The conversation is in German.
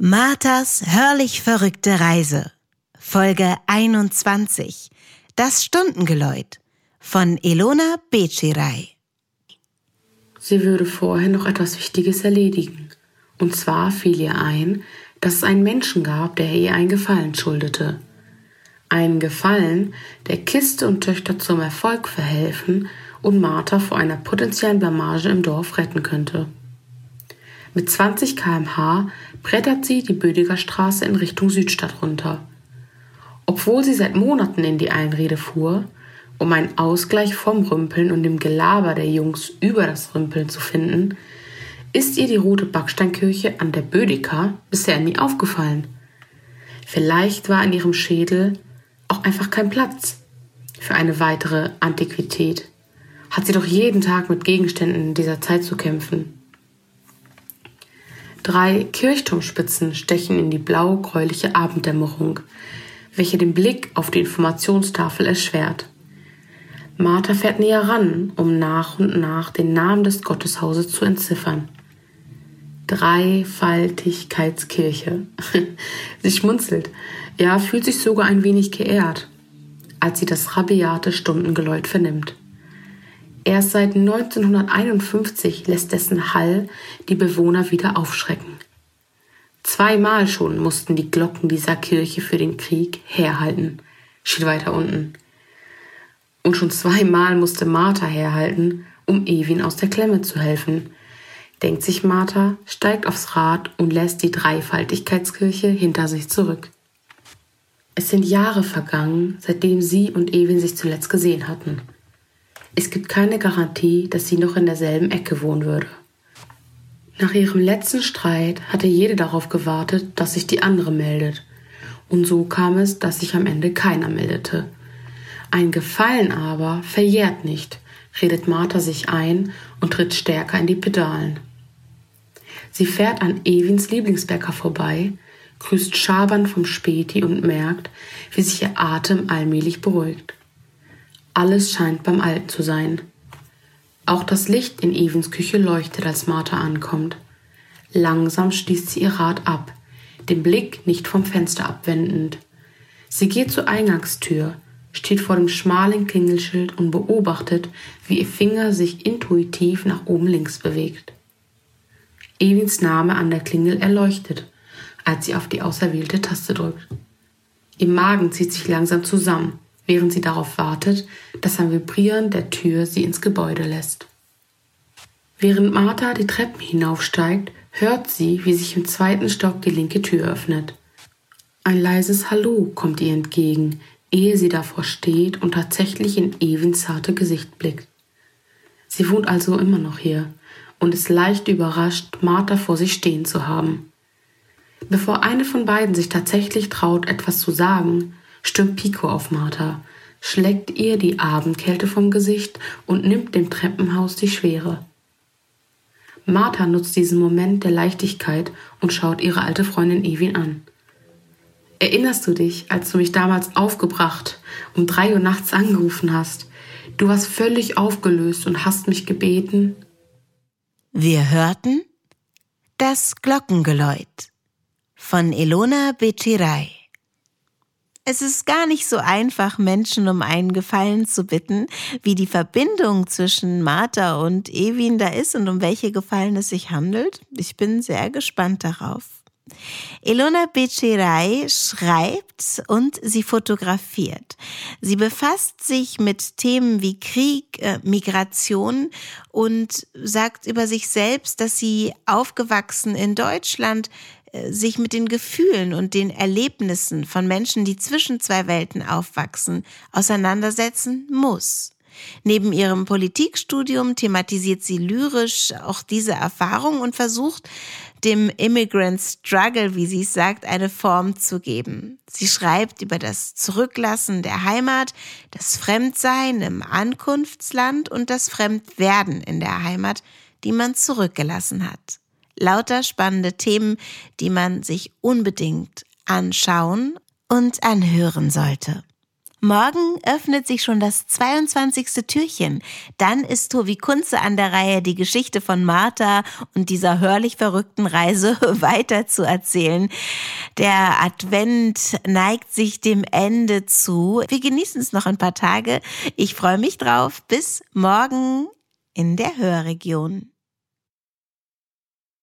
Marthas hörlich verrückte Reise. Folge 21. Das Stundengeläut von Elona Becirai. Sie würde vorher noch etwas Wichtiges erledigen. Und zwar fiel ihr ein, dass es einen Menschen gab, der ihr einen Gefallen schuldete. Einen Gefallen, der Kiste und Töchter zum Erfolg verhelfen und Martha vor einer potenziellen Blamage im Dorf retten könnte. Mit 20 km/h brettert sie die Bödiger Straße in Richtung Südstadt runter. Obwohl sie seit Monaten in die Einrede fuhr, um einen Ausgleich vom Rümpeln und dem Gelaber der Jungs über das Rümpeln zu finden, ist ihr die rote Backsteinkirche an der Bödeker bisher nie aufgefallen. Vielleicht war in ihrem Schädel auch einfach kein Platz für eine weitere Antiquität. Hat sie doch jeden Tag mit Gegenständen dieser Zeit zu kämpfen. Drei Kirchturmspitzen stechen in die blau-gräuliche Abenddämmerung, welche den Blick auf die Informationstafel erschwert. Martha fährt näher ran, um nach und nach den Namen des Gotteshauses zu entziffern. Dreifaltigkeitskirche. sie schmunzelt, ja, fühlt sich sogar ein wenig geehrt, als sie das rabiate Stundengeläut vernimmt. Erst seit 1951 lässt dessen Hall die Bewohner wieder aufschrecken. Zweimal schon mussten die Glocken dieser Kirche für den Krieg herhalten, steht weiter unten. Und schon zweimal musste Martha herhalten, um Ewin aus der Klemme zu helfen. Denkt sich Martha, steigt aufs Rad und lässt die Dreifaltigkeitskirche hinter sich zurück. Es sind Jahre vergangen, seitdem sie und Ewin sich zuletzt gesehen hatten. Es gibt keine Garantie, dass sie noch in derselben Ecke wohnen würde. Nach ihrem letzten Streit hatte jede darauf gewartet, dass sich die andere meldet. Und so kam es, dass sich am Ende keiner meldete. Ein Gefallen aber verjährt nicht, redet Martha sich ein und tritt stärker in die Pedalen. Sie fährt an Ewins Lieblingsbäcker vorbei, grüßt Schabern vom Späti und merkt, wie sich ihr Atem allmählich beruhigt. Alles scheint beim Alten zu sein. Auch das Licht in Evens Küche leuchtet, als Martha ankommt. Langsam schließt sie ihr Rad ab, den Blick nicht vom Fenster abwendend. Sie geht zur Eingangstür, steht vor dem schmalen Klingelschild und beobachtet, wie ihr Finger sich intuitiv nach oben links bewegt. Evins Name an der Klingel erleuchtet, als sie auf die auserwählte Taste drückt. Ihr Magen zieht sich langsam zusammen während sie darauf wartet, dass ein Vibrieren der Tür sie ins Gebäude lässt. Während Martha die Treppen hinaufsteigt, hört sie, wie sich im zweiten Stock die linke Tür öffnet. Ein leises Hallo kommt ihr entgegen, ehe sie davor steht und tatsächlich in Evins zarte Gesicht blickt. Sie wohnt also immer noch hier und ist leicht überrascht, Martha vor sich stehen zu haben. Bevor eine von beiden sich tatsächlich traut, etwas zu sagen, stürmt Pico auf Martha, schlägt ihr die Abendkälte vom Gesicht und nimmt dem Treppenhaus die Schwere. Martha nutzt diesen Moment der Leichtigkeit und schaut ihre alte Freundin Evin an. Erinnerst du dich, als du mich damals aufgebracht um drei Uhr nachts angerufen hast? Du warst völlig aufgelöst und hast mich gebeten. Wir hörten das Glockengeläut von Elona Becirai. Es ist gar nicht so einfach, Menschen um einen Gefallen zu bitten, wie die Verbindung zwischen Martha und Ewin da ist und um welche Gefallen es sich handelt. Ich bin sehr gespannt darauf. Elona Becerei schreibt und sie fotografiert. Sie befasst sich mit Themen wie Krieg, äh, Migration und sagt über sich selbst, dass sie aufgewachsen in Deutschland sich mit den Gefühlen und den Erlebnissen von Menschen, die zwischen zwei Welten aufwachsen, auseinandersetzen muss. Neben ihrem Politikstudium thematisiert sie lyrisch auch diese Erfahrung und versucht, dem Immigrant Struggle, wie sie es sagt, eine Form zu geben. Sie schreibt über das Zurücklassen der Heimat, das Fremdsein im Ankunftsland und das Fremdwerden in der Heimat, die man zurückgelassen hat. Lauter spannende Themen, die man sich unbedingt anschauen und anhören sollte. Morgen öffnet sich schon das 22. Türchen. Dann ist Tobi Kunze an der Reihe, die Geschichte von Martha und dieser hörlich verrückten Reise weiter zu erzählen. Der Advent neigt sich dem Ende zu. Wir genießen es noch ein paar Tage. Ich freue mich drauf. Bis morgen in der Hörregion.